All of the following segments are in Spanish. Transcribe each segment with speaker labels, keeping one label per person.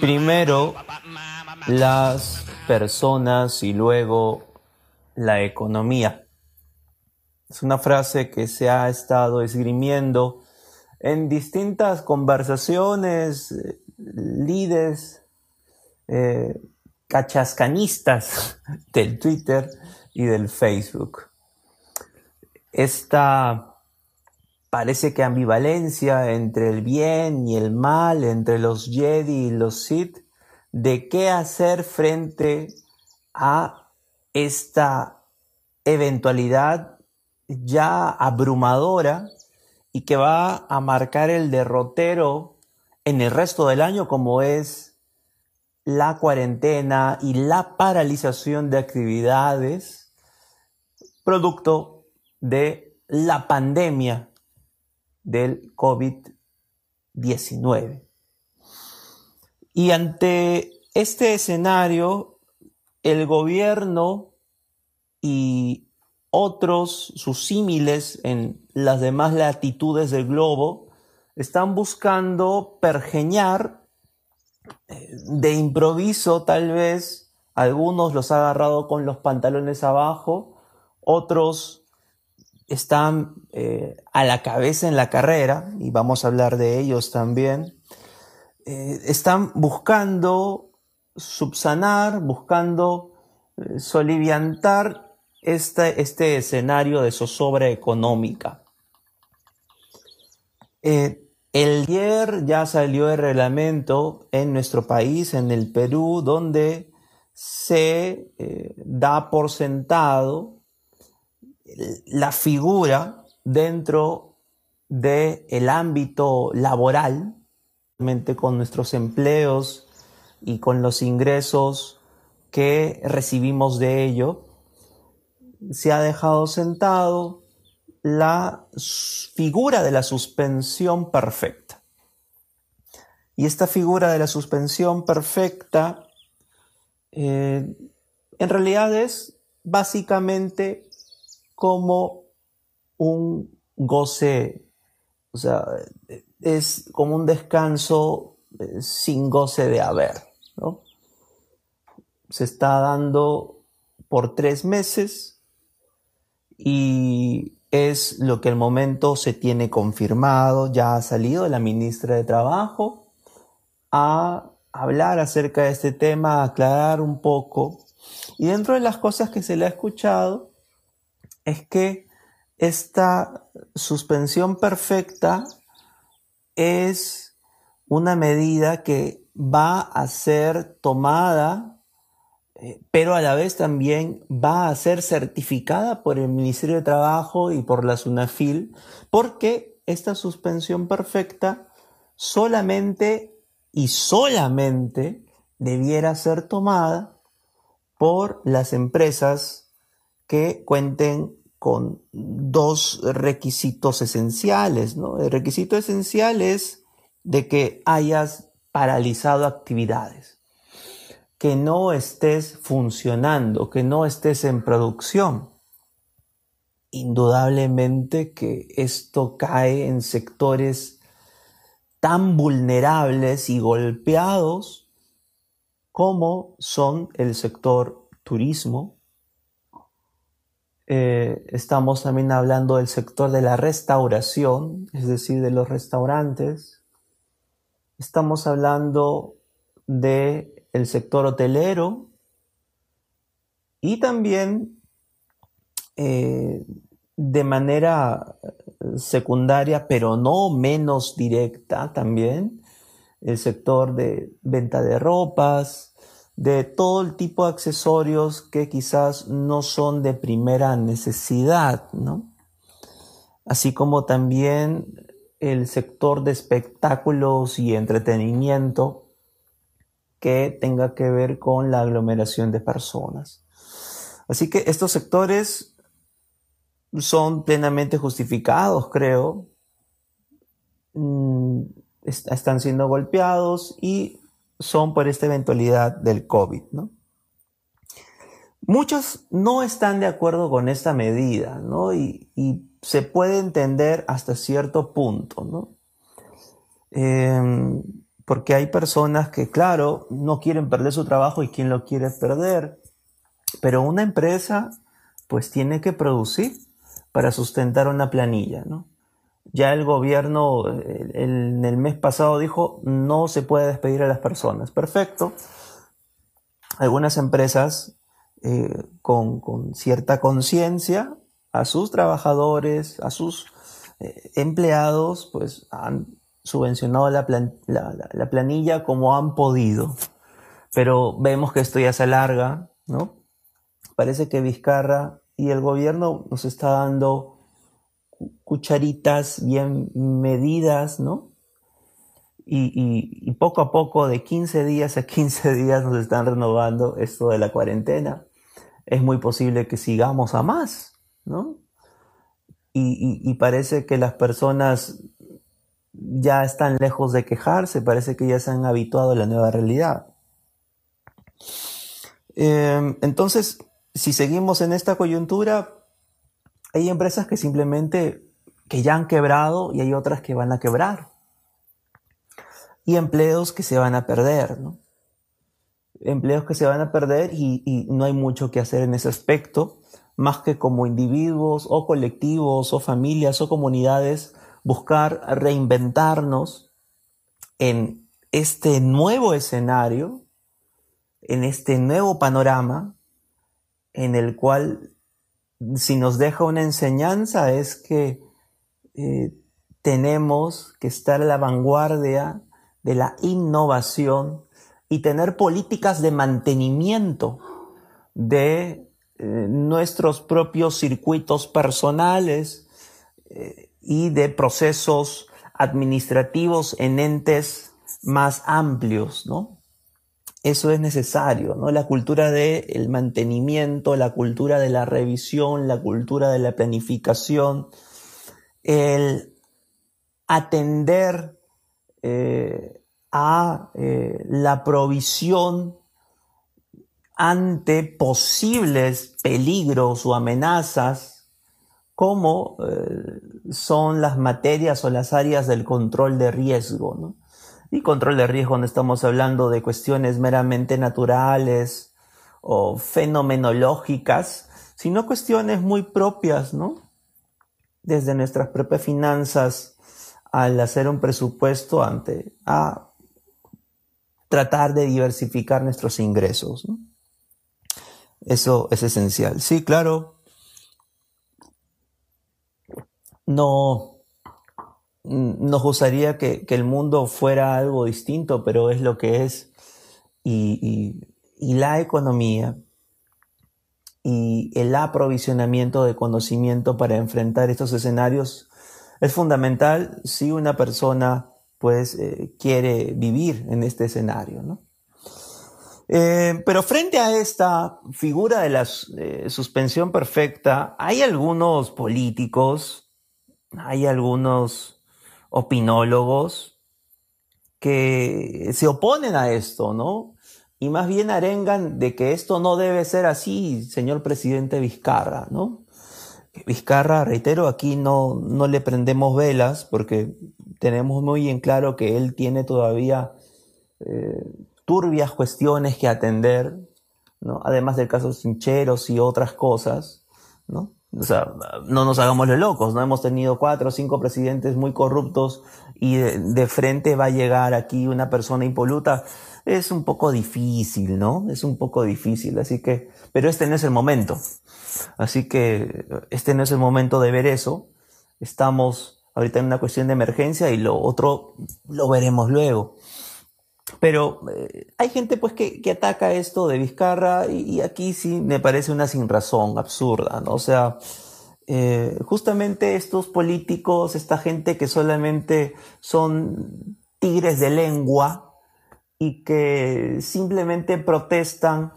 Speaker 1: primero las personas y luego la economía. Es una frase que se ha estado esgrimiendo en distintas conversaciones, eh, líderes, eh, cachascanistas del Twitter y del Facebook. Esta parece que ambivalencia entre el bien y el mal, entre los Jedi y los Sith, de qué hacer frente a esta eventualidad ya abrumadora y que va a marcar el derrotero en el resto del año como es la cuarentena y la paralización de actividades producto de la pandemia del COVID-19. Y ante este escenario, el gobierno y otros, sus símiles en las demás latitudes del globo, están buscando pergeñar eh, de improviso tal vez, algunos los ha agarrado con los pantalones abajo, otros están eh, a la cabeza en la carrera, y vamos a hablar de ellos también, eh, están buscando subsanar, buscando soliviantar este, este escenario de zozobra económica. Eh, el ayer ya salió el reglamento en nuestro país, en el Perú, donde se eh, da por sentado la figura dentro del el ámbito laboral, con nuestros empleos y con los ingresos que recibimos de ello, se ha dejado sentado la figura de la suspensión perfecta. Y esta figura de la suspensión perfecta eh, en realidad es básicamente como un goce, o sea, es como un descanso eh, sin goce de haber. ¿no? Se está dando por tres meses y es lo que al momento se tiene confirmado, ya ha salido la ministra de Trabajo a hablar acerca de este tema, a aclarar un poco. Y dentro de las cosas que se le ha escuchado es que esta suspensión perfecta es una medida que va a ser tomada eh, pero a la vez también va a ser certificada por el Ministerio de Trabajo y por la SUNAFIL, porque esta suspensión perfecta solamente y solamente debiera ser tomada por las empresas que cuenten con dos requisitos esenciales. El requisito esencial es de que hayas paralizado actividades que no estés funcionando, que no estés en producción. Indudablemente que esto cae en sectores tan vulnerables y golpeados como son el sector turismo. Eh, estamos también hablando del sector de la restauración, es decir, de los restaurantes. Estamos hablando de el sector hotelero y también eh, de manera secundaria, pero no menos directa también, el sector de venta de ropas, de todo el tipo de accesorios que quizás no son de primera necesidad, ¿no? Así como también el sector de espectáculos y entretenimiento, que tenga que ver con la aglomeración de personas. Así que estos sectores son plenamente justificados, creo. Mm, están siendo golpeados y son por esta eventualidad del COVID, ¿no? Muchos no están de acuerdo con esta medida, ¿no? Y, se puede entender hasta cierto punto, ¿no? Em, porque hay personas que, claro, no quieren perder su trabajo y quien lo quiere perder, pero una empresa pues tiene que producir para sustentar una planilla, ¿no? Ya el gobierno en el mes pasado dijo no se puede despedir a las personas. Perfecto. Algunas empresas eh, con, cierta conciencia a sus trabajadores, a sus eh, empleados, pues han subvencionado la, la, planilla como han podido. Pero vemos que esto ya se alarga, ¿no? Parece que Vizcarra y el gobierno nos está dando cucharitas bien medidas, ¿no? Y, poco a poco, de 15 días a 15 días, nos están renovando esto de la cuarentena. Es muy posible que sigamos a más, ¿no? Y, parece que las personas ya están lejos de quejarse, parece que ya se han habituado a la nueva realidad. Em, entonces, si seguimos en esta coyuntura, hay empresas que simplemente que ya han quebrado y hay otras que van a quebrar. Y empleos que se van a perder. Empleos que se van a perder y no hay mucho que hacer en ese aspecto, más que como individuos o colectivos o familias o comunidades buscar reinventarnos en este nuevo escenario, en este nuevo panorama en el cual si nos deja una enseñanza es que eh, tenemos que estar a la vanguardia de la innovación y tener políticas de mantenimiento de eh, nuestros propios circuitos personales eh, y de procesos administrativos en entes más amplios, ¿no? Eso es necesario, ¿no? La cultura del mantenimiento, la cultura de la revisión, la cultura de la planificación, el atender eh, a eh, la provisión ante posibles peligros o amenazas como eh, son las materias o las áreas del control de riesgo, ¿no? Y control de riesgo no estamos hablando de cuestiones meramente naturales o fenomenológicas, sino cuestiones muy propias, ¿no? Desde nuestras propias finanzas al hacer un presupuesto ante a tratar de diversificar nuestros ingresos. ¿no? Eso es esencial. Sí, claro. No, nos gustaría que, el mundo fuera algo distinto, pero es lo que es. Y, la economía y el aprovisionamiento de conocimiento para enfrentar estos escenarios es fundamental si una persona pues eh, quiere vivir en este escenario, ¿no? Eh, pero frente a esta figura de la eh, suspensión perfecta, hay algunos políticos, hay algunos opinólogos que se oponen a esto, ¿no? Y más bien arengan de que esto no debe ser así, señor presidente Vizcarra, ¿no? Vizcarra, reitero, aquí no, no le prendemos velas porque tenemos muy en claro que él tiene todavía eh, turbias cuestiones que atender, ¿no? Además del caso Sincheros y otras cosas, ¿no? O sea, no nos hagamos los locos, ¿no? Hemos tenido cuatro o cinco presidentes muy corruptos y de, frente va a llegar aquí una persona impoluta. Es un poco difícil, ¿no? Es un poco difícil, así que, pero este no es el momento. Así que este no es el momento de ver eso. Estamos ahorita en una cuestión de emergencia y lo otro lo veremos luego. Pero eh, hay gente pues que, que, ataca esto de Vizcarra y, aquí sí me parece una sin razón absurda, ¿no? O sea, eh, justamente estos políticos, esta gente que solamente son tigres de lengua y que simplemente protestan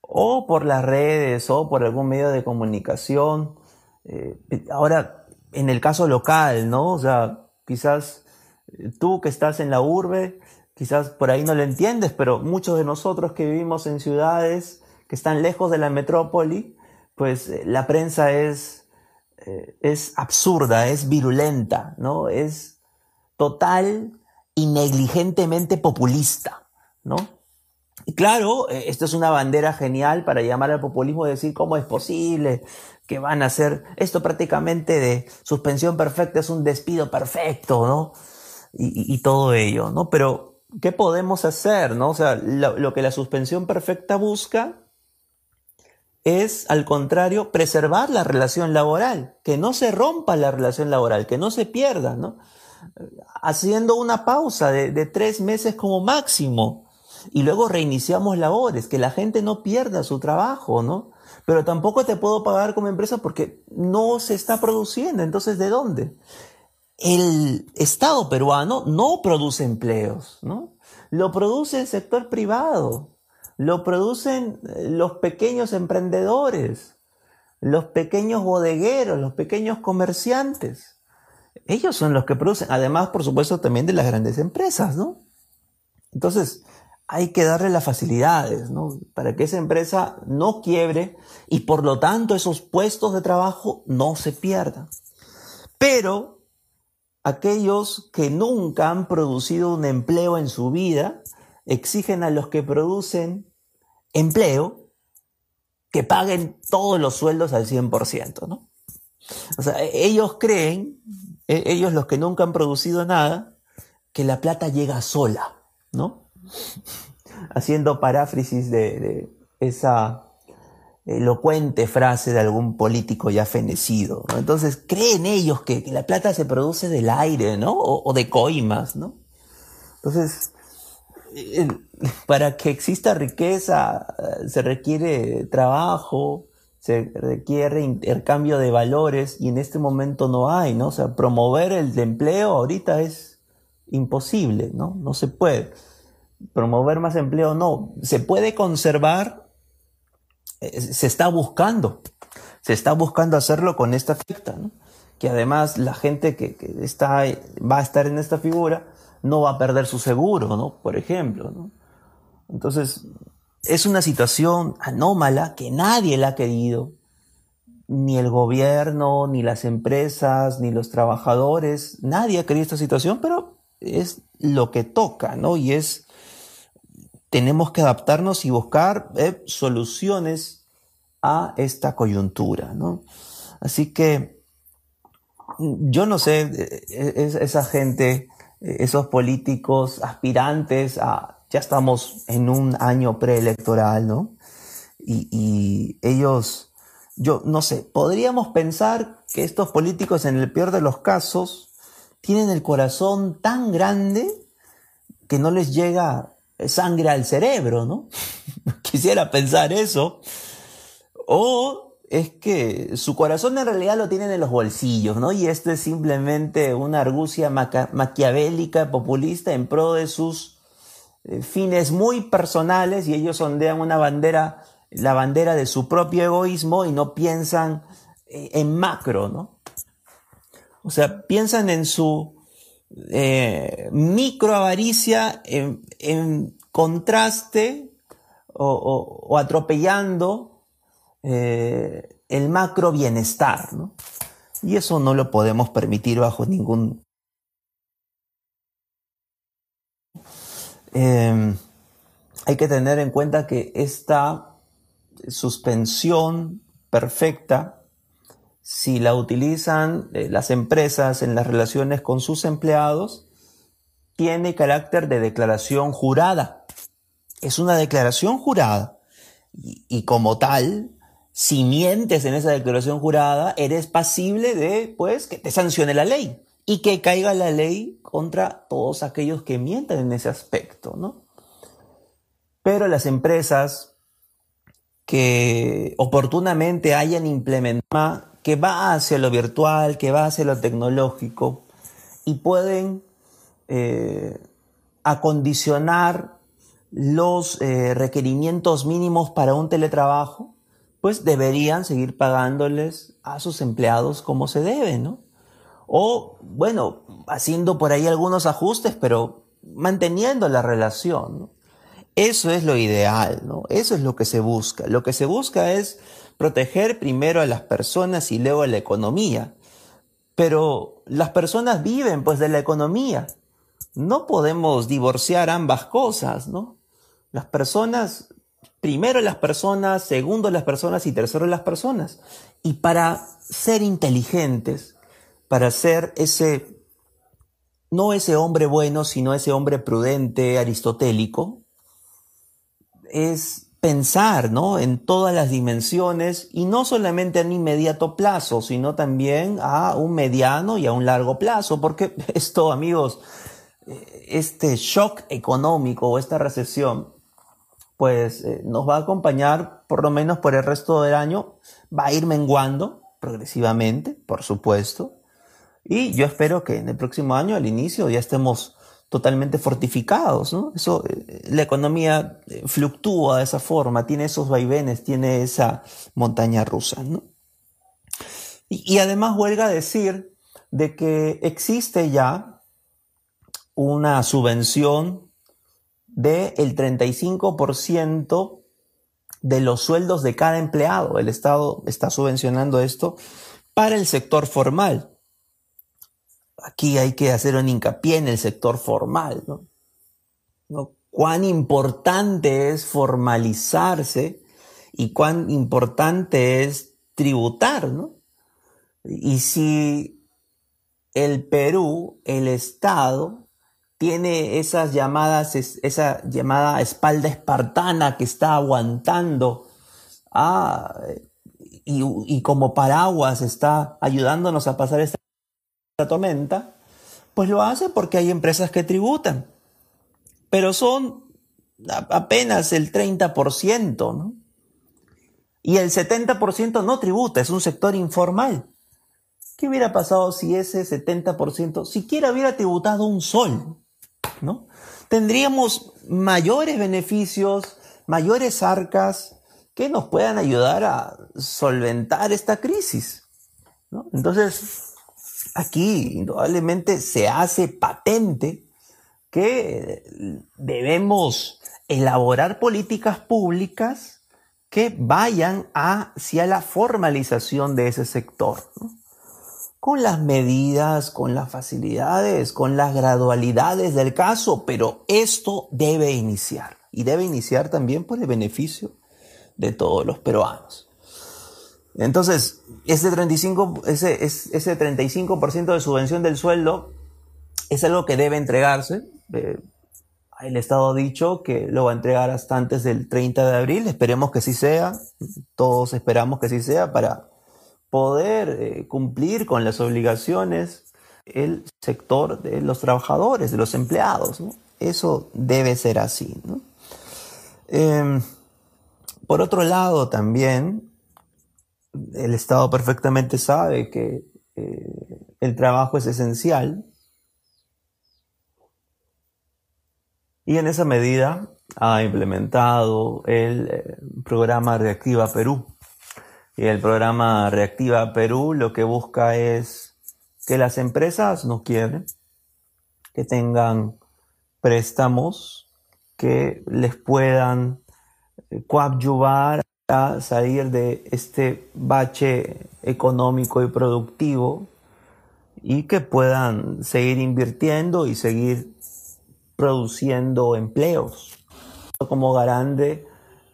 Speaker 1: o por las redes o por algún medio de comunicación. Eh, ahora, en el caso local, ¿no? O sea, quizás tú que estás en la urbe, Quizás por ahí no lo entiendes, pero muchos de nosotros que vivimos en ciudades que están lejos de la metrópoli, pues eh, la prensa es, eh, es absurda, es virulenta, ¿no? Es total y negligentemente populista, ¿no? Y claro, eh, esto es una bandera genial para llamar al populismo y decir cómo es posible que van a hacer esto prácticamente de suspensión perfecta es un despido perfecto, ¿no? Y, todo ello, ¿no? Pero, ¿qué podemos hacer, no? O sea, lo que la suspensión perfecta busca es, al contrario, preservar la relación laboral, que no se rompa la relación laboral, que no se pierda, ¿no? Haciendo una pausa de, tres meses como máximo y luego reiniciamos labores, que la gente no pierda su trabajo, ¿no? Pero tampoco te puedo pagar como empresa porque no se está produciendo. Entonces, ¿de dónde? El Estado peruano no produce empleos, ¿no? Lo produce el sector privado lo producen eh, los pequeños emprendedores, los pequeños bodegueros, los pequeños comerciantes. Ellos son los que producen, además, por supuesto, también de las grandes empresas, ¿no? Entonces, hay que darle las facilidades, ¿no? Para que esa empresa no quiebre y por lo tanto esos puestos de trabajo no se pierdan. Pero aquellos que nunca han producido un empleo en su vida exigen a los que producen empleo que paguen todos los sueldos al 100%, ¿no? O sea, e-, ellos creen, e-, ellos los que nunca han producido nada, que la plata llega sola, ¿no? Haciendo paráfrasis de, esa elocuente frase de algún político ya fenecido. Entonces, creen ellos que, la plata se produce del aire, ¿no? O, o de coimas, ¿no? Entonces, para que exista riqueza eh, se requiere trabajo, se requiere intercambio de valores y en este momento no hay, ¿no? O sea, promover el empleo ahorita es imposible, ¿no? No se puede. Promover más empleo no. Se puede conservar, eh, se está buscando, se está buscando hacerlo con esta fiesta. Que además la gente que, está, va a estar en esta figura, no va a perder su seguro, ¿no? Por ejemplo. Entonces, es una situación anómala que nadie la ha querido, ni el gobierno, ni las empresas, ni los trabajadores, nadie ha querido esta situación, pero es lo que toca, ¿no? Y es, tenemos que adaptarnos y buscar eh, soluciones a esta coyuntura, ¿no? Así que yo no sé, eh, eh, esa gente esos políticos aspirantes a, ya estamos en un año preelectoral, ¿no? Y, ellos, yo no sé, podríamos pensar que estos políticos en el peor de los casos tienen el corazón tan grande que no les llega sangre al cerebro, ¿no? Quisiera pensar eso. O es que su corazón en realidad lo tienen en los bolsillos, ¿no? Y esto es simplemente una argucia maquiavélica, populista, en pro de sus eh, fines muy personales y ellos ondean una bandera, la bandera de su propio egoísmo y no piensan eh, en macro, ¿no? O sea, piensan en su eh, micro avaricia en, contraste o atropellando eh, el macro bienestar. Y eso no lo podemos permitir bajo ningún... Em, hay que tener en cuenta que esta suspensión perfecta, si la utilizan eh, las empresas en las relaciones con sus empleados, tiene carácter de declaración jurada. Es una declaración jurada y como tal si mientes en esa declaración jurada, eres pasible de, pues, que te sancione la ley y que caiga la ley contra todos aquellos que mientan en ese aspecto, ¿no? Pero las empresas que oportunamente hayan implementado que va hacia lo virtual, que va hacia lo tecnológico y pueden eh, acondicionar los eh, requerimientos mínimos para un teletrabajo, pues deberían seguir pagándoles a sus empleados como se debe, ¿no? O, bueno, haciendo por ahí algunos ajustes, pero manteniendo la relación, ¿no? Eso es lo ideal, ¿no? Eso es lo que se busca. Lo que se busca es proteger primero a las personas y luego a la economía. Pero las personas viven pues de la economía. no podemos divorciar ambas cosas, ¿no? Las personas, primero las personas, segundo las personas y tercero las personas. Y para ser inteligentes, para ser ese, no ese hombre bueno, sino ese hombre prudente, aristotélico, es pensar ¿no? en todas las dimensiones y no solamente a un inmediato plazo, sino también a un mediano y a un largo plazo, porque esto, amigos, este shock económico o esta recesión, pues eh, nos va a acompañar por lo menos por el resto del año, va a ir menguando progresivamente, por supuesto, y yo espero que en el próximo año, al inicio, ya estemos totalmente fortificados, ¿no? Eso, eh, la economía eh, fluctúa de esa forma, tiene esos vaivenes, tiene esa montaña rusa, ¿no? Y, y además huelga decir de que existe ya una subvención del 35% de los sueldos de cada empleado. El Estado está subvencionando esto para el sector formal aquí hay que hacer un hincapié en el sector formal, ¿no? Cuán importante es formalizarse y cuán importante es tributar, ¿no? Y si el Perú, el Estado, tiene esas llamadas, esa llamada espalda espartana que está aguantando ah, y, y como paraguas está ayudándonos a pasar esta tormenta, pues lo hace porque hay empresas que tributan. Pero son apenas el 30%, ¿no? Y el 70% no tributa, es un sector informal. ¿Qué hubiera pasado si ese 70% siquiera hubiera tributado un sol? ¿No? Tendríamos mayores beneficios, mayores arcas que nos puedan ayudar a solventar esta crisis. ¿no? Entonces, aquí indudablemente se hace patente que debemos elaborar políticas públicas que vayan hacia la formalización de ese sector, con las medidas, con las facilidades, con las gradualidades del caso, pero esto debe iniciar y debe iniciar también por el beneficio de todos los peruanos. Entonces, ese 35%, ese, ese 35 de subvención del sueldo es algo que debe entregarse. Eh, el Estado ha dicho que lo va a entregar hasta antes del 30 de abril. Esperemos que sí sea. Todos esperamos que sí sea para poder eh, cumplir con las obligaciones el sector de los trabajadores, de los empleados. Eso debe ser así. Em, por otro lado, también el Estado perfectamente sabe que eh, el trabajo es esencial y en esa medida ha implementado el eh, programa Reactiva Perú. Y el programa Reactiva Perú lo que busca es que las empresas no quiebren, que tengan préstamos que les puedan eh, coadyuvar salir de este bache económico y productivo y que puedan seguir invirtiendo y seguir produciendo empleos. Como garante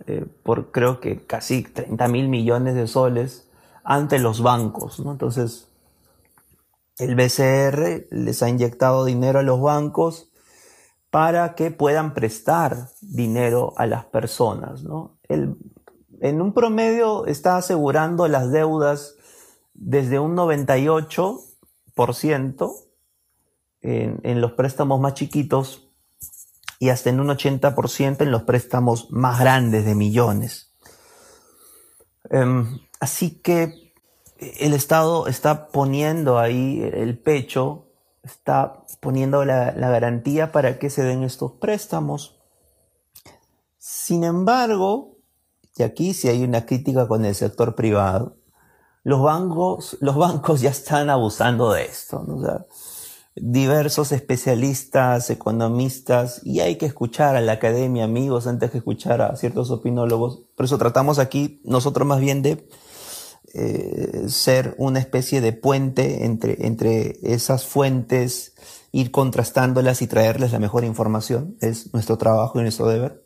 Speaker 1: eh, por creo que casi 30 mil millones de soles ante los bancos. Entonces, el BCR les ha inyectado dinero a los bancos para que puedan prestar dinero a las personas. ¿no? El, en un promedio está asegurando las deudas desde un 98% en, en los préstamos más chiquitos y hasta en un 80% en los préstamos más grandes de millones. Em, así que el Estado está poniendo ahí el pecho, está poniendo la, la garantía para que se den estos préstamos. Sin embargo, y aquí sí hay una crítica con el sector privado, los bancos, los bancos ya están abusando de esto. diversos especialistas, economistas, y hay que escuchar a la academia, amigos, antes que escuchar a ciertos opinólogos. Por eso tratamos aquí nosotros más bien de eh, ser una especie de puente entre, entre esas fuentes, ir contrastándolas y traerles la mejor información. Es nuestro trabajo y nuestro deber.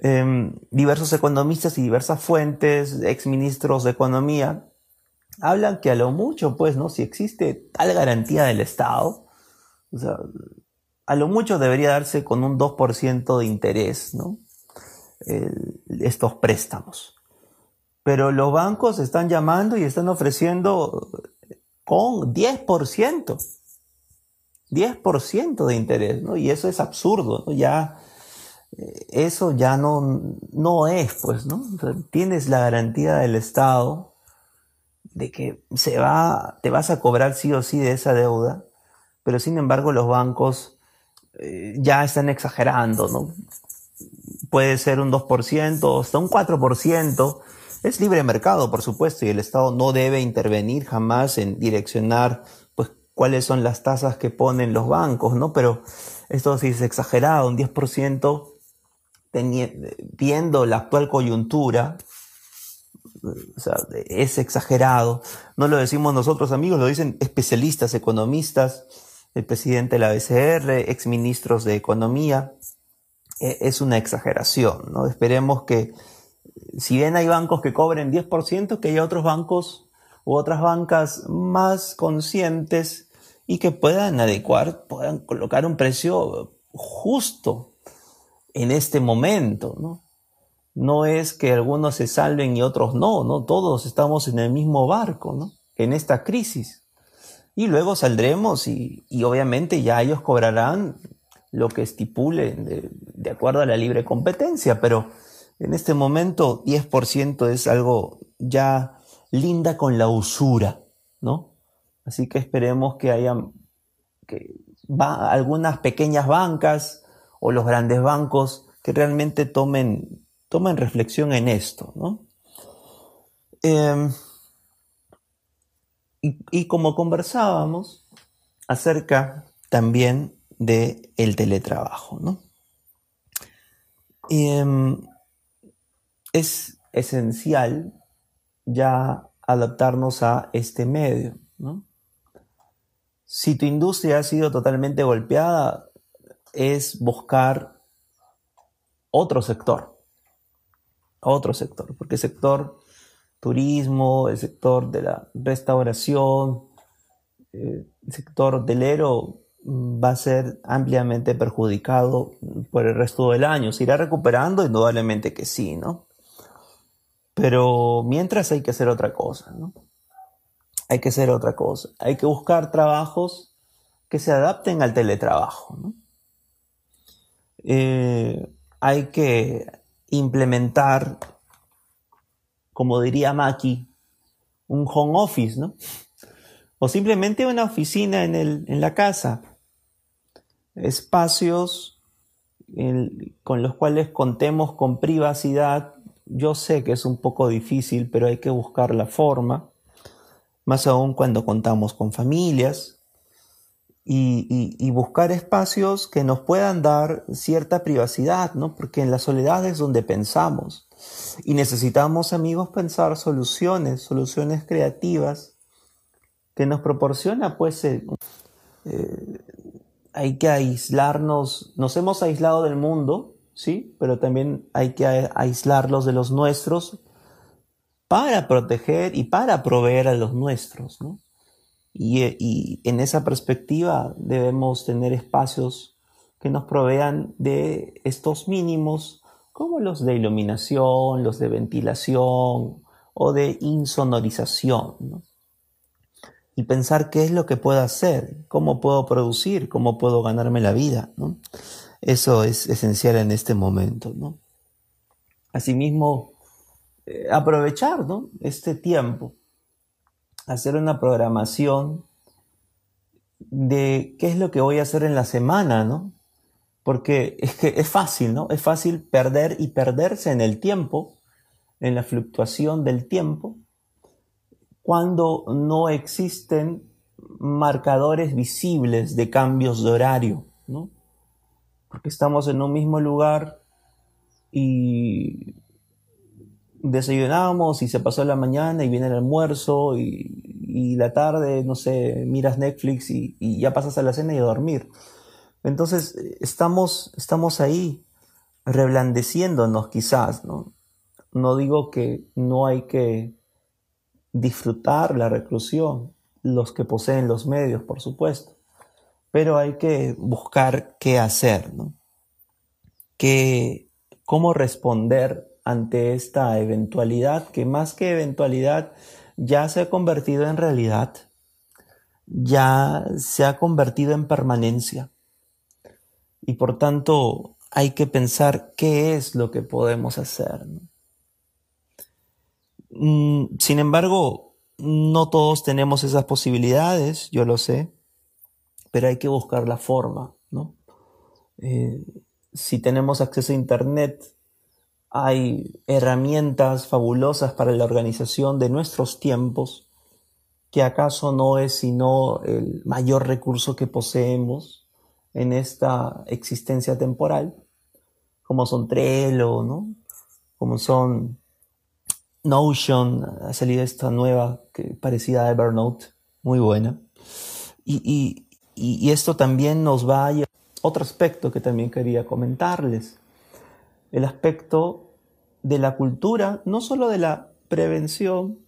Speaker 1: Em, diversos economistas y diversas fuentes, exministros de economía, hablan que a lo mucho, pues, ¿no? Si existe tal garantía del Estado, a lo mucho debería darse con un 2% de interés, ¿no? estos préstamos. Pero los bancos están llamando y están ofreciendo con 10%. 10% de interés, ¿no? Y eso es absurdo, ¿no? Ya, eso ya no, no es, pues, ¿no? tienes la garantía del Estado de que se va, te vas a cobrar sí o sí de esa deuda, pero sin embargo los bancos eh, ya están exagerando, ¿no? Puede ser un 2%, hasta un 4%. Es libre mercado, por supuesto, y el Estado no debe intervenir jamás en direccionar pues, cuáles son las tasas que ponen los bancos, ¿no? Pero esto sí es exagerado, un 10% viendo la actual coyuntura, es exagerado. No lo decimos nosotros amigos, lo dicen especialistas, economistas, el presidente de la BCR, exministros de Economía. E, es una exageración, ¿no? Esperemos que, si bien hay bancos que cobren 10%, que haya otros bancos u otras bancas más conscientes y que puedan adecuar, puedan colocar un precio justo en este momento, ¿no? no es que algunos se salven y otros no, ¿no? Todos estamos en el mismo barco, ¿no? En esta crisis. Y luego saldremos y, obviamente ya ellos cobrarán lo que estipule de, acuerdo a la libre competencia, pero en este momento 10% es algo ya linda con la usura, ¿no? Así que esperemos que haya que algunas pequeñas bancas o los grandes bancos que realmente tomen toma en reflexión en esto, ¿no? Em, y, como conversábamos acerca también del el teletrabajo, ¿no? Em, es esencial ya adaptarnos a este medio, ¿no? Si tu industria ha sido totalmente golpeada, es buscar otro sector, otro sector, porque el sector turismo, el sector de la restauración, eh, el sector hotelero mm, va a ser ampliamente perjudicado por el resto del año. ¿Se irá recuperando? Indudablemente que sí, ¿no? Pero mientras hay que hacer otra cosa, ¿no? Hay que hacer otra cosa. Hay que buscar trabajos que se adapten al teletrabajo, ¿no? Eh, hay que implementar, como diría Maki, un home office, ¿no? O simplemente una oficina en, el, en la casa. Espacios con los cuales contemos con privacidad. Yo sé que es un poco difícil, pero hay que buscar la forma. Más aún cuando contamos con familias, y, buscar espacios que nos puedan dar cierta privacidad, ¿no? Porque en la soledad es donde pensamos y necesitamos, amigos, pensar soluciones, soluciones creativas que nos proporciona, pues, eh, hay que aislarnos, nos hemos aislado del mundo, sí, pero también hay que aislarlos de los nuestros para proteger y para proveer a los nuestros, ¿no? Y, en esa perspectiva debemos tener espacios que nos provean de estos mínimos, como los de iluminación, los de ventilación o de insonorización. Y pensar qué es lo que puedo hacer, cómo puedo producir, cómo puedo ganarme la vida. Eso es esencial en este momento. Asimismo, eh, aprovechar este tiempo hacer una programación de qué es lo que voy a hacer en la semana, ¿no? Porque es que es fácil, ¿no? Es fácil perder y perderse en el tiempo, en la fluctuación del tiempo, cuando no existen marcadores visibles de cambios de horario, ¿no? Porque estamos en un mismo lugar y desayunamos y se pasó la mañana y viene el almuerzo y, la tarde, no sé, miras Netflix y, ya pasas a la cena y a dormir. Entonces estamos, estamos ahí reblandeciéndonos quizás, ¿no? No digo que no hay que disfrutar la reclusión, los que poseen los medios, por supuesto, pero hay que buscar qué hacer, ¿no? cómo responder ante esta eventualidad que más que eventualidad ya se ha convertido en realidad, ya se ha convertido en permanencia. Y por tanto hay que pensar qué es lo que podemos hacer. Mm, sin embargo, no todos tenemos esas posibilidades, yo lo sé, pero hay que buscar la forma, ¿no? Eh, si tenemos acceso a Internet, hay herramientas fabulosas para la organización de nuestros tiempos, que acaso no es sino el mayor recurso que poseemos en esta existencia temporal, como son Trello, ¿no? como son Notion, ha salido esta nueva que parecida a Evernote, muy buena. Y, y esto también nos va a llevar otro aspecto que también quería comentarles, el aspecto de la cultura, no solo de la prevención,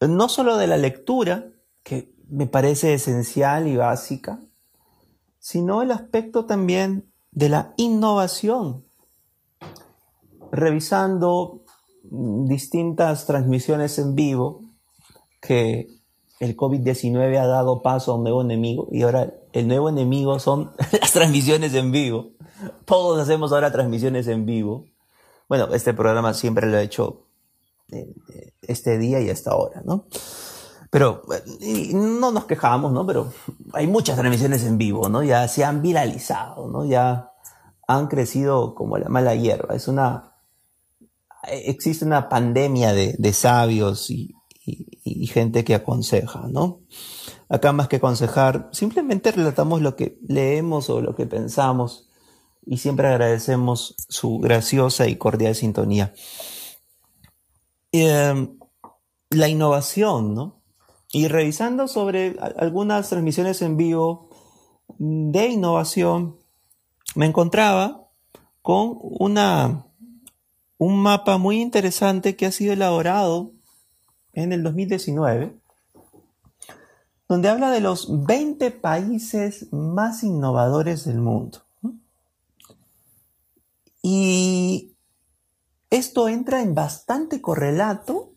Speaker 1: no solo de la lectura, que me parece esencial y básica, sino el aspecto también de la innovación. Revisando distintas transmisiones en vivo que el COVID-19 ha dado paso a un nuevo enemigo y ahora el nuevo enemigo son las transmisiones en vivo. Todos hacemos ahora transmisiones en vivo. Bueno, este programa siempre lo he hecho eh, este día y hasta ahora, ¿no? Pero no nos quejamos, ¿no? Pero hay muchas transmisiones en vivo, ¿no? Ya se han viralizado, ¿no? Ya han crecido como la mala hierba. Es una, existe una pandemia de, de sabios y, y, gente que aconseja, ¿no? Acá más que aconsejar, simplemente relatamos lo que leemos o lo que pensamos y siempre agradecemos su graciosa y cordial sintonía. Em, la innovación, ¿no? Y revisando sobre algunas transmisiones en vivo de innovación, me encontraba con una, un mapa muy interesante que ha sido elaborado en el 2019, donde habla de los 20 países más innovadores del mundo. Y esto entra en bastante correlato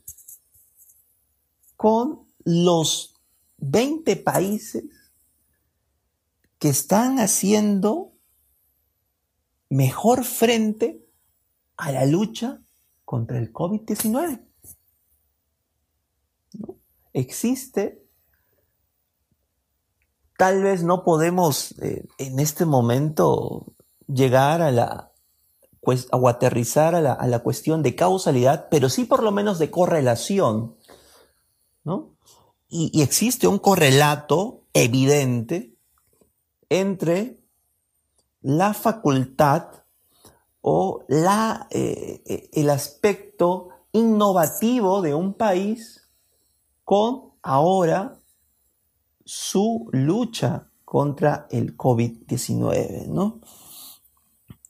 Speaker 1: con los 20 países que están haciendo mejor frente a la lucha contra el COVID-19 existe. Tal vez no podemos eh, en este momento llegar a la o aterrizar a la, cuestión de causalidad, pero sí por lo menos de correlación, ¿no? Y, existe un correlato evidente entre la facultad o la, eh, eh, el aspecto innovativo de un país con ahora su lucha contra el COVID-19, ¿no?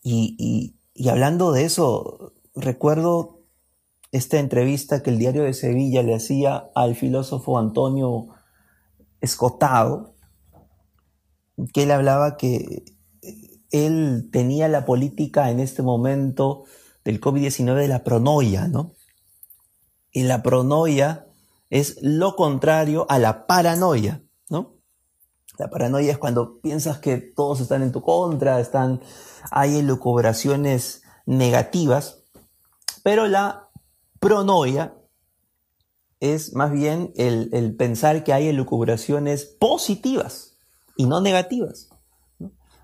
Speaker 1: Y, hablando de eso, recuerdo esta entrevista que el diario de Sevilla le hacía al filósofo Antonio Escotado, que él hablaba que él tenía la política en este momento del COVID-19 de la pronoia, ¿no? Y la pronoia es lo contrario a la paranoia, ¿no? La paranoia es cuando piensas que todos están en tu contra, están, hay elucubraciones negativas, pero la pronoia es más bien el, pensar que hay elucubraciones positivas y no negativas.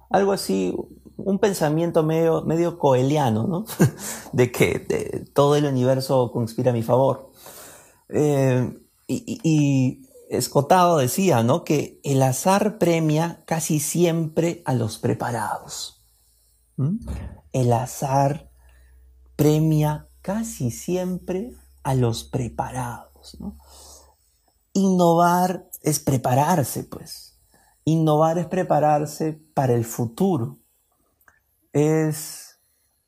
Speaker 1: Algo así, un pensamiento medio, medio coeliano, ¿no? de que todo el universo conspira a mi favor. Eh, y, Escotado decía, ¿no? Que el azar premia casi siempre a los preparados. El azar premia casi siempre a los preparados. Innovar es prepararse, pues. Innovar es prepararse para el futuro. Es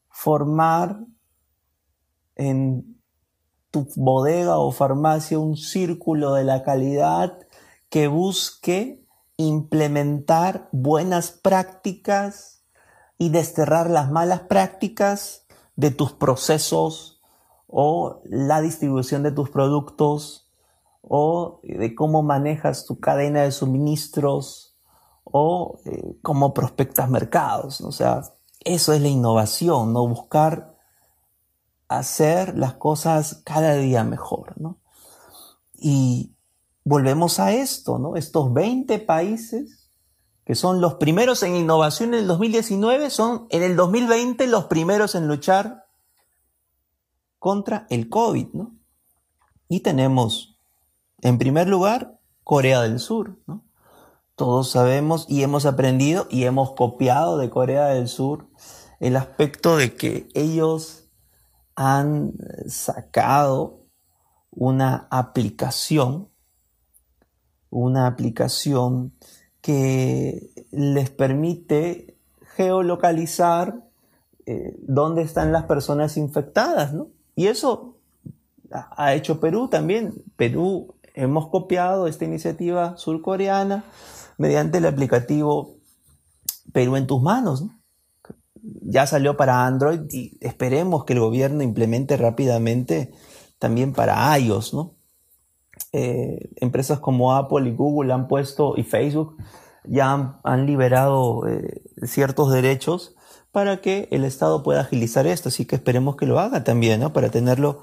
Speaker 1: formar en tu bodega o farmacia un círculo de la calidad que busque implementar buenas prácticas y desterrar las malas prácticas de tus procesos o la distribución de tus productos o de cómo manejas tu cadena de suministros o eh, cómo prospectas mercados. Sea, eso es la innovación, ¿no? Buscar hacer las cosas cada día mejor, ¿no? Y volvemos a esto, ¿no? Estos 20 países que son los primeros en innovación en el 2019 son en el 2020 los primeros en luchar contra el COVID, ¿no? Y tenemos, en primer lugar, Corea del Sur, ¿no? Todos sabemos y hemos aprendido y hemos copiado de Corea del Sur el aspecto de que ellos han sacado una aplicación, una aplicación que les permite geolocalizar eh, dónde están las personas infectadas, ¿no? Y eso ha hecho Perú también. Perú hemos copiado esta iniciativa surcoreana mediante el aplicativo Perú en tus manos. Ya salió para Android y esperemos que el gobierno implemente rápidamente también para iOS, ¿no? Eh, empresas como Apple y Google han puesto y Facebook ya han, liberado eh, ciertos derechos para que el Estado pueda agilizar esto. Así que esperemos que lo haga también, ¿no? Para tenerlo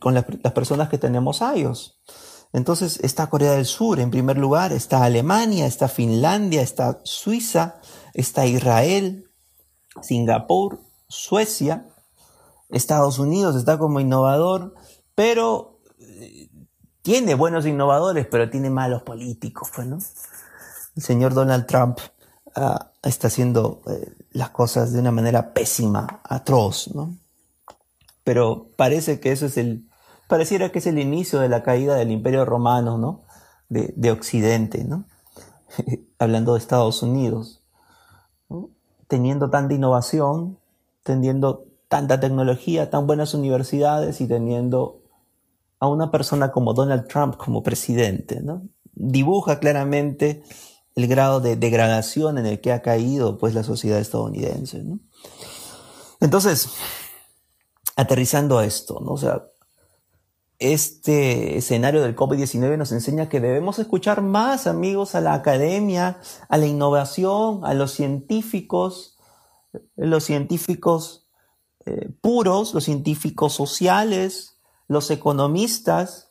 Speaker 1: con las, personas que tenemos iOS. Entonces está Corea del Sur en primer lugar, está Alemania, está Finlandia, está Suiza, está Israel, Singapur, Suecia, Estados Unidos está como innovador, pero eh, tiene buenos innovadores, pero tiene malos políticos, pues, ¿no? El señor Donald Trump ah, está haciendo eh, las cosas de una manera pésima, atroz, ¿no? Pero parece que eso es el, pareciera que es el inicio de la caída del imperio romano, ¿no? De, Occidente, ¿no? Hablando de Estados Unidos, teniendo tanta innovación, teniendo tanta tecnología, tan buenas universidades y teniendo a una persona como Donald Trump como presidente, ¿no? Dibuja claramente el grado de degradación en el que ha caído pues la sociedad estadounidense. Entonces, aterrizando a esto, ¿no? O sea, este escenario del COVID-19 nos enseña que debemos escuchar más, amigos, a la academia, a la innovación, a los científicos, los científicos eh, puros, los científicos sociales, los economistas,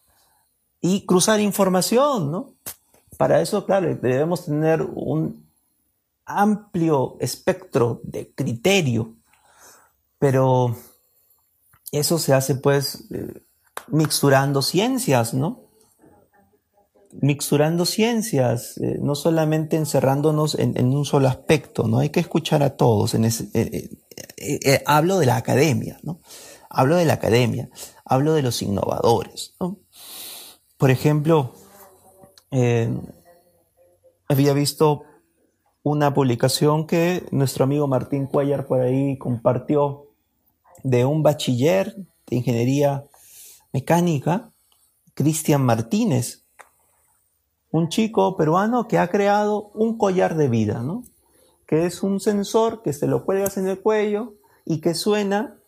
Speaker 1: y cruzar información, ¿no? Para eso, claro, debemos tener un amplio espectro de criterio, pero eso se hace pues eh, mixturando ciencias, ¿no? Mixturando ciencias, eh, no solamente encerrándonos en, un solo aspecto, ¿no? Hay que escuchar a todos. En eh, hablo de la academia, ¿no? Hablo de la academia, hablo de los innovadores, ¿no? Por ejemplo, eh, había visto una publicación que nuestro amigo Martín Cuellar por ahí compartió de un bachiller de ingeniería mecánica, Cristian Martínez, un chico peruano que ha creado un collar de vida, ¿no? que es un sensor que se lo cuelgas en el cuello y que suena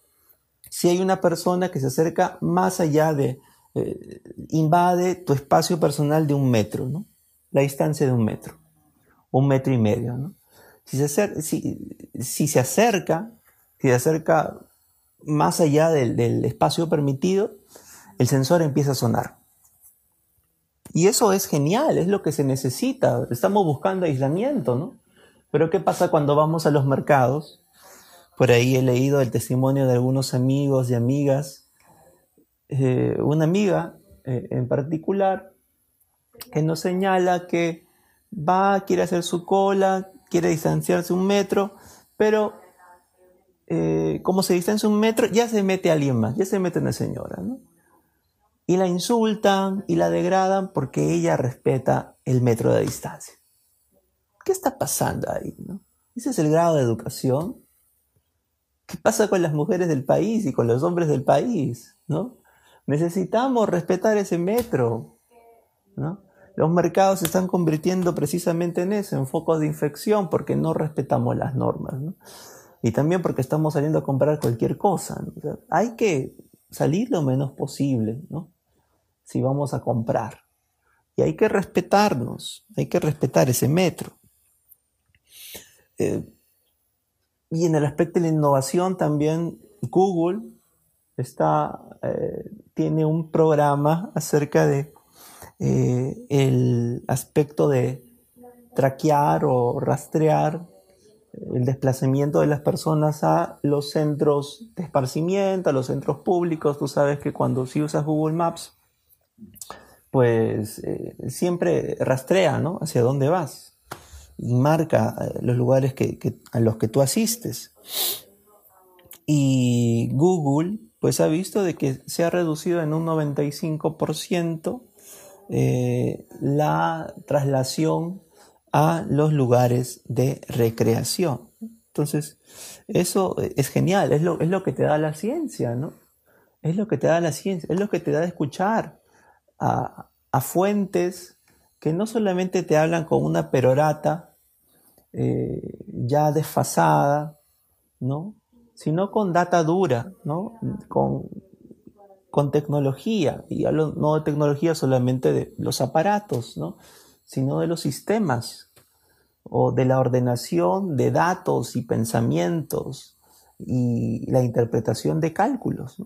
Speaker 1: si hay una persona que se acerca más allá de eh, invade tu espacio personal de un metro, ¿no? La distancia de un metro, un metro y medio, ¿no? Si se, acerca, si, se acerca, si se acerca más allá del, del espacio permitido, el sensor empieza a sonar. Y eso es genial, es lo que se necesita. Estamos buscando aislamiento, ¿no? Pero ¿qué pasa cuando vamos a los mercados? Por ahí he leído el testimonio de algunos amigos y amigas eh, una amiga eh, en particular que nos señala que va, quiere hacer su cola, quiere distanciarse un metro, pero eh, como se distancia un metro, ya se mete alguien más, ya se mete una señora, ¿no? Y la insultan y la degradan porque ella respeta el metro de distancia. ¿Qué está pasando ahí, no? Ese es el grado de educación. ¿Qué pasa con las mujeres del país y con los hombres del país, no? Necesitamos respetar ese metro, ¿no? Los mercados se están convirtiendo precisamente en eso, en focos de infección, porque no respetamos las normas. ¿no? Y también porque estamos saliendo a comprar cualquier cosa. hay que salir lo menos posible, ¿no? Si vamos a comprar. Y hay que respetarnos, hay que respetar ese metro. Eh, y en el aspecto de la innovación también Google está, eh, tiene un programa acerca de eh, el aspecto de traquear o rastrear el desplazamiento de las personas a los centros de esparcimiento, a los centros públicos. Tú sabes que cuando si usas Google Maps, pues eh, siempre rastrea ¿no? hacia dónde vas y marca eh, los lugares que, a los que tú asistes. Y Google pues ha visto de que se ha reducido en un 95% eh, la traslación a los lugares de recreación. Entonces, eso es genial, es lo, es lo que te da la ciencia, ¿no? Es lo que te da la ciencia, es lo que te da de escuchar a, fuentes que no solamente te hablan con una perorata eh, ya desfasada, ¿no? Sino con data dura, ¿no? Con, con tecnología, y no de tecnología solamente de los aparatos, ¿no? sino de los sistemas o de la ordenación de datos y pensamientos y la interpretación de cálculos.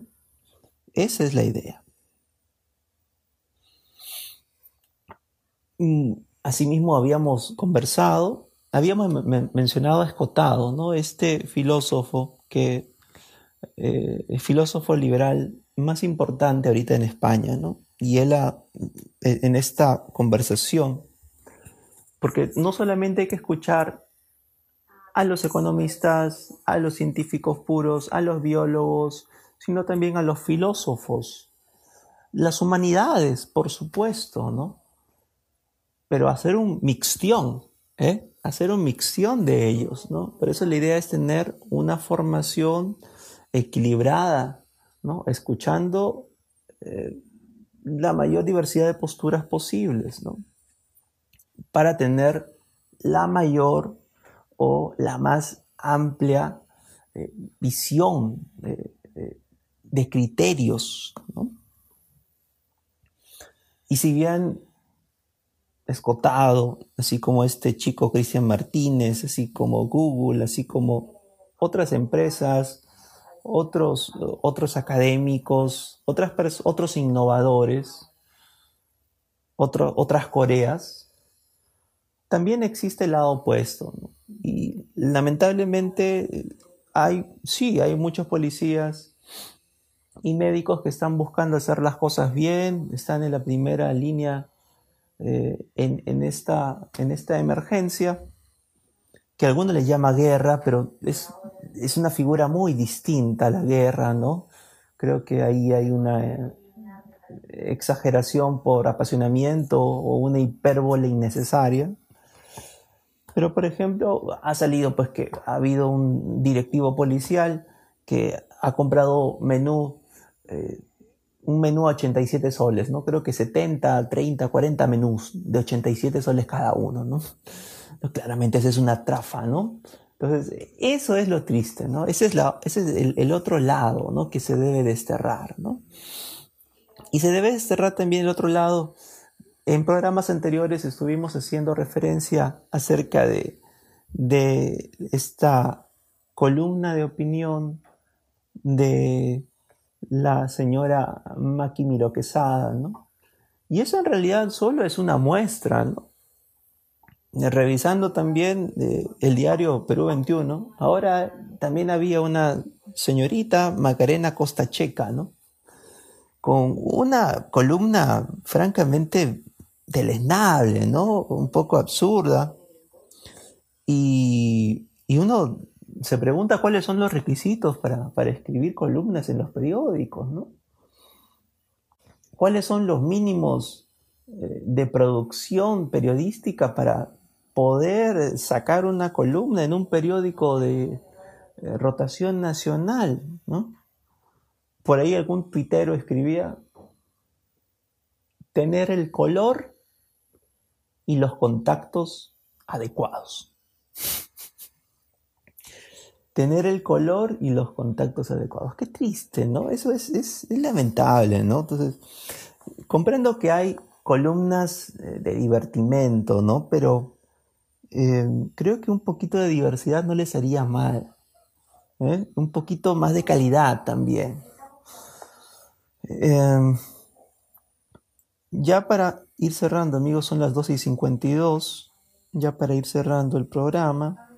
Speaker 1: Esa es la idea. Asimismo habíamos conversado, habíamos mencionado a Escotado, ¿no? este filósofo que eh, el filósofo liberal más importante ahorita en España, ¿no? Y él en esta conversación, porque no solamente hay que escuchar a los economistas, a los científicos puros, a los biólogos, sino también a los filósofos, las humanidades, por supuesto, ¿no? Pero hacer un mixtión, ¿eh? Hacer un mixtión de ellos, ¿no? Por eso la idea es tener una formación equilibrada, ¿no? escuchando eh, la mayor diversidad de posturas posibles, ¿no? para tener la mayor o la más amplia eh, visión de criterios. ¿no? Y si bien escotado, así como este chico Cristian Martínez, así como Google, así como otras empresas, otros, otros académicos, otras otros innovadores, otras Coreas, también existe el lado opuesto. Y lamentablemente hay, sí, hay muchos policías y médicos que están buscando hacer las cosas bien, están en la primera línea eh, en, esta, en esta emergencia, que algunos les llama guerra, pero es es una figura muy distinta a la guerra, ¿no? Creo que ahí hay una eh, exageración por apasionamiento o una hipérbole innecesaria. Pero, por ejemplo, ha salido pues que ha habido un directivo policial que ha comprado menú, eh, un menú a 87 soles, ¿no? Creo que 70, 30, 40 menús de 87 soles cada uno, ¿no? Claramente esa es una trafa, ¿no? Entonces, eso es lo triste, ¿no? Ese es, la, ese es el, otro lado, ¿no? Que se debe desterrar, ¿no? Y se debe desterrar también el otro lado. En programas anteriores estuvimos haciendo referencia acerca de, de esta columna de opinión de la señora Maki Quesada, ¿no? Y eso en realidad solo es una muestra, ¿no? revisando también eh, el diario Perú 21, ahora también había una señorita Macarena Costa Checa, ¿no? Con una columna francamente deleznable, ¿no? Un poco absurda. Y, y uno se pregunta cuáles son los requisitos para, para escribir columnas en los periódicos, ¿no? ¿Cuáles son los mínimos eh, de producción periodística para poder sacar una columna en un periódico de eh, rotación nacional, ¿no? Por ahí algún tuitero escribía tener el color y los contactos adecuados. Tener el color y los contactos adecuados. Qué triste, ¿no? Eso es, es, lamentable, ¿no? Entonces, comprendo que hay columnas eh, de divertimento, ¿no? Pero eh, creo que un poquito de diversidad no les haría mal. ¿eh? Un poquito más de calidad también. ya para ir cerrando, amigos, son las 12 y 52. Ya para ir cerrando el programa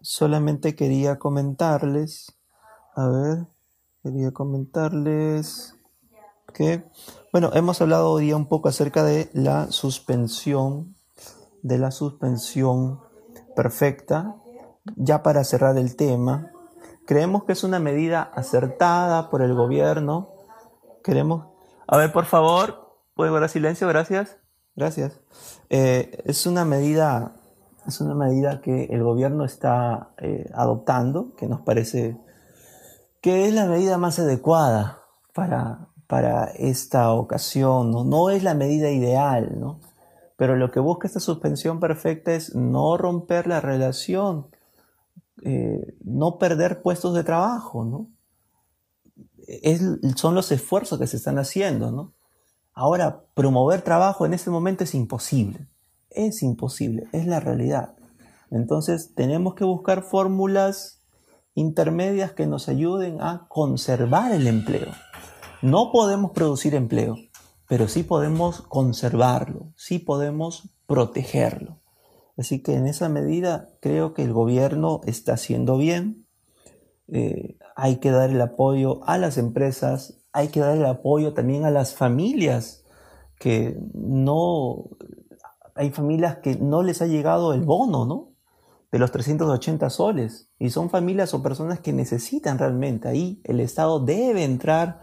Speaker 1: solamente quería comentarles, a ver, quería comentarles que, bueno, hemos hablado hoy día un poco acerca de la suspensión, de la suspensión perfecta. Ya para cerrar el tema, creemos que es una medida acertada por el gobierno. Queremos, a ver, por favor, ¿puede guardar silencio? Gracias. Gracias. Eh, es una medida es una medida que el gobierno está eh, adoptando, que nos parece que es la medida más adecuada para, para esta ocasión. ¿no? no es la medida ideal, ¿no? pero lo que busca esta suspensión perfecta es no romper la relación, eh, no perder puestos de trabajo. son los esfuerzos que se están haciendo. ¿no? Ahora, promover trabajo en este momento es imposible es imposible, es la realidad. Entonces tenemos que buscar fórmulas intermedias que nos ayuden a conservar el empleo. No podemos producir empleo, pero sí podemos conservarlo, sí podemos protegerlo. Así que en esa medida creo que el gobierno está haciendo bien. Eh, hay que dar el apoyo a las empresas, hay que dar el apoyo también a las familias que no hay familias que no les ha llegado el bono, ¿no? De los 380 soles. Y son familias o personas que necesitan realmente. Ahí el Estado debe entrar,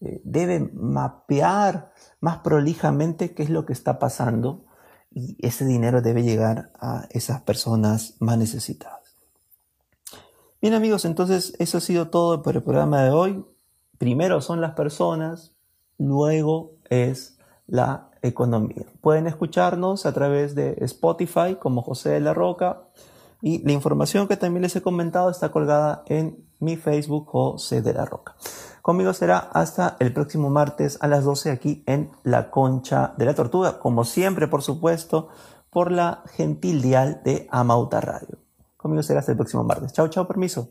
Speaker 1: eh, debe mapear más prolijamente qué es lo que está pasando. Y ese dinero debe llegar a esas personas más necesitadas. Bien amigos, entonces eso ha sido todo por el programa de hoy. Primero son las personas, luego es la economía. Pueden escucharnos a través de Spotify como José de la Roca y la información que también les he comentado está colgada en mi Facebook José de la Roca. Conmigo será hasta el próximo martes a las 12 aquí en La Concha de la Tortuga, como siempre, por supuesto, por la gentil dial de Amauta Radio. Conmigo será hasta el próximo martes. Chao, chao, permiso.